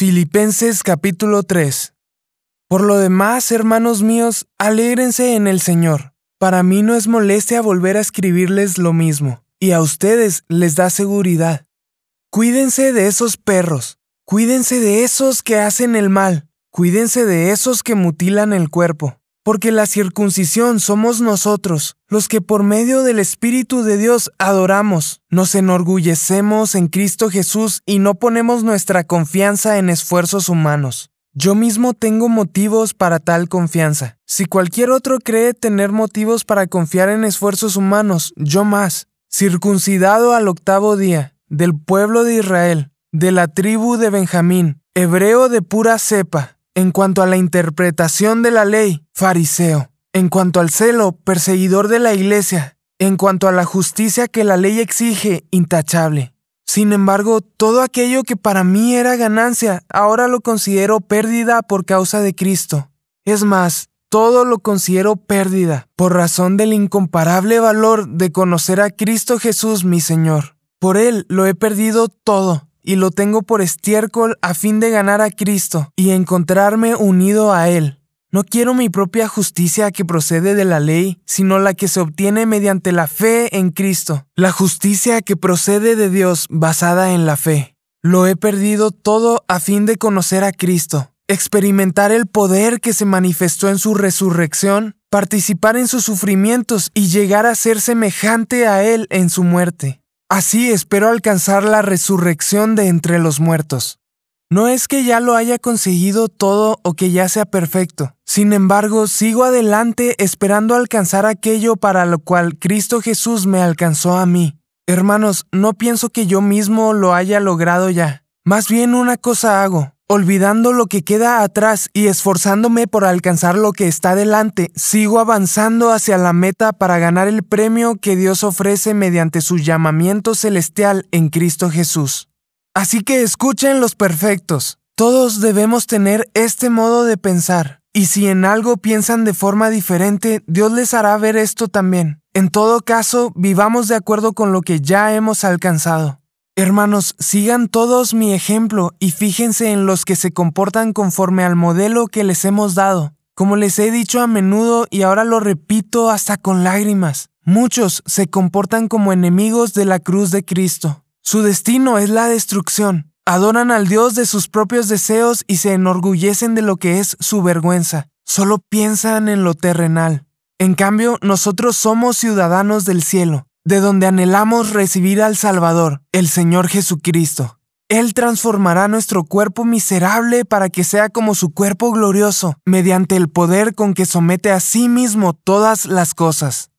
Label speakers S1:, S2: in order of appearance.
S1: Filipenses capítulo 3 Por lo demás, hermanos míos, alégrense en el Señor. Para mí no es molestia volver a escribirles lo mismo, y a ustedes les da seguridad. Cuídense de esos perros, cuídense de esos que hacen el mal, cuídense de esos que mutilan el cuerpo porque la circuncisión somos nosotros, los que por medio del Espíritu de Dios adoramos, nos enorgullecemos en Cristo Jesús y no ponemos nuestra confianza en esfuerzos humanos. Yo mismo tengo motivos para tal confianza. Si cualquier otro cree tener motivos para confiar en esfuerzos humanos, yo más. Circuncidado al octavo día, del pueblo de Israel, de la tribu de Benjamín, hebreo de pura cepa, en cuanto a la interpretación de la ley, fariseo. En cuanto al celo, perseguidor de la iglesia. En cuanto a la justicia que la ley exige, intachable. Sin embargo, todo aquello que para mí era ganancia, ahora lo considero pérdida por causa de Cristo. Es más, todo lo considero pérdida por razón del incomparable valor de conocer a Cristo Jesús mi Señor. Por Él lo he perdido todo y lo tengo por estiércol a fin de ganar a Cristo y encontrarme unido a Él. No quiero mi propia justicia que procede de la ley, sino la que se obtiene mediante la fe en Cristo, la justicia que procede de Dios basada en la fe. Lo he perdido todo a fin de conocer a Cristo, experimentar el poder que se manifestó en su resurrección, participar en sus sufrimientos y llegar a ser semejante a Él en su muerte Así espero alcanzar la resurrección de entre los muertos. No es que ya lo haya conseguido todo o que ya sea perfecto. Sin embargo, sigo adelante esperando alcanzar aquello para lo cual Cristo Jesús me alcanzó a mí. Hermanos, no pienso que yo mismo lo haya logrado ya. Más bien una cosa hago, Olvidando lo que queda atrás y esforzándome por alcanzar lo que está delante, sigo avanzando hacia la meta para ganar el premio que Dios ofrece mediante su llamamiento celestial en Cristo Jesús. Así que escuchen los perfectos. Todos debemos tener este modo de pensar, y si en algo piensan de forma diferente, Dios les hará ver esto también. En todo caso, vivamos de acuerdo con lo que ya hemos alcanzado. Hermanos, sigan todos mi ejemplo y fíjense en los que se comportan conforme al modelo que les hemos dado. Como les he dicho a menudo y ahora lo repito hasta con lágrimas, muchos se comportan como enemigos de la cruz de Cristo. Su destino es la destrucción. Adoran al Dios de sus propios deseos y se enorgullecen de lo que es su vergüenza. Solo piensan en lo terrenal. En cambio, nosotros somos ciudadanos del cielo de donde anhelamos recibir al Salvador, el Señor Jesucristo. Él transformará nuestro cuerpo miserable para que sea como su cuerpo glorioso, mediante el poder con que somete a sí mismo todas las cosas.